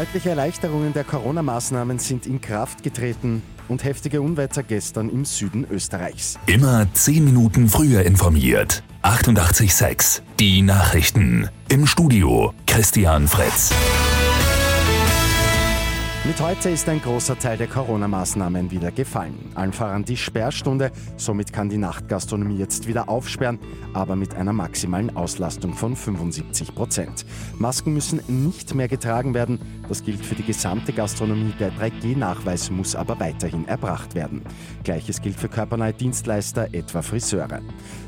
Deutliche Erleichterungen der Corona-Maßnahmen sind in Kraft getreten und heftige Unwetter gestern im Süden Österreichs. Immer 10 Minuten früher informiert. 88.6 Die Nachrichten. Im Studio Christian Fritz. Mit heute ist ein großer Teil der Corona-Maßnahmen wieder gefallen. Allen voran die Sperrstunde. Somit kann die Nachtgastronomie jetzt wieder aufsperren, aber mit einer maximalen Auslastung von 75 Prozent. Masken müssen nicht mehr getragen werden. Das gilt für die gesamte Gastronomie. Der 3G-Nachweis muss aber weiterhin erbracht werden. Gleiches gilt für körpernahe Dienstleister, etwa Friseure.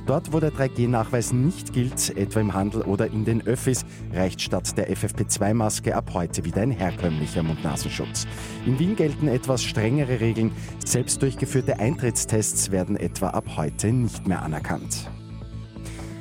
Dort, wo der 3G-Nachweis nicht gilt, etwa im Handel oder in den Öffis, reicht statt der FFP2-Maske ab heute wieder ein herkömmlicher Mund-Nasenschutz. Mundschutz. In Wien gelten etwas strengere Regeln. Selbst durchgeführte Eintrittstests werden etwa ab heute nicht mehr anerkannt.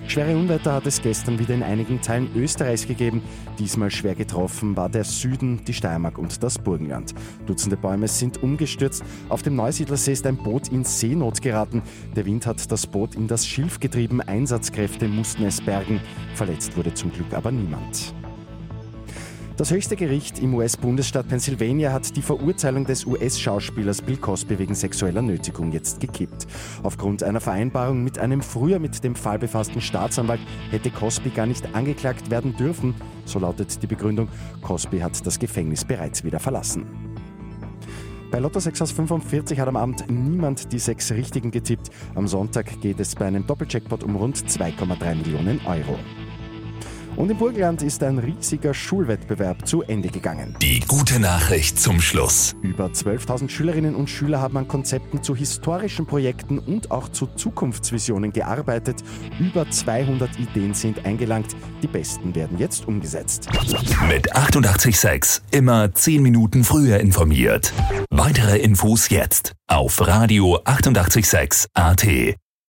Schwere Unwetter hat es gestern wieder in einigen Teilen Österreichs gegeben. Diesmal schwer getroffen war der Süden, die Steiermark und das Burgenland. Dutzende Bäume sind umgestürzt. Auf dem Neusiedlersee ist ein Boot in Seenot geraten. Der Wind hat das Boot in das Schilf getrieben. Einsatzkräfte mussten es bergen. Verletzt wurde zum Glück aber niemand. Das höchste Gericht im US-Bundesstaat Pennsylvania hat die Verurteilung des US-Schauspielers Bill Cosby wegen sexueller Nötigung jetzt gekippt. Aufgrund einer Vereinbarung mit einem früher mit dem Fall befassten Staatsanwalt hätte Cosby gar nicht angeklagt werden dürfen. So lautet die Begründung. Cosby hat das Gefängnis bereits wieder verlassen. Bei Lotto 6 aus 45 hat am Abend niemand die sechs Richtigen getippt. Am Sonntag geht es bei einem Doppelcheckpot um rund 2,3 Millionen Euro. Und im Burgenland ist ein riesiger Schulwettbewerb zu Ende gegangen. Die gute Nachricht zum Schluss. Über 12.000 Schülerinnen und Schüler haben an Konzepten zu historischen Projekten und auch zu Zukunftsvisionen gearbeitet. Über 200 Ideen sind eingelangt. Die besten werden jetzt umgesetzt. Mit 886 immer 10 Minuten früher informiert. Weitere Infos jetzt auf Radio 886 AT.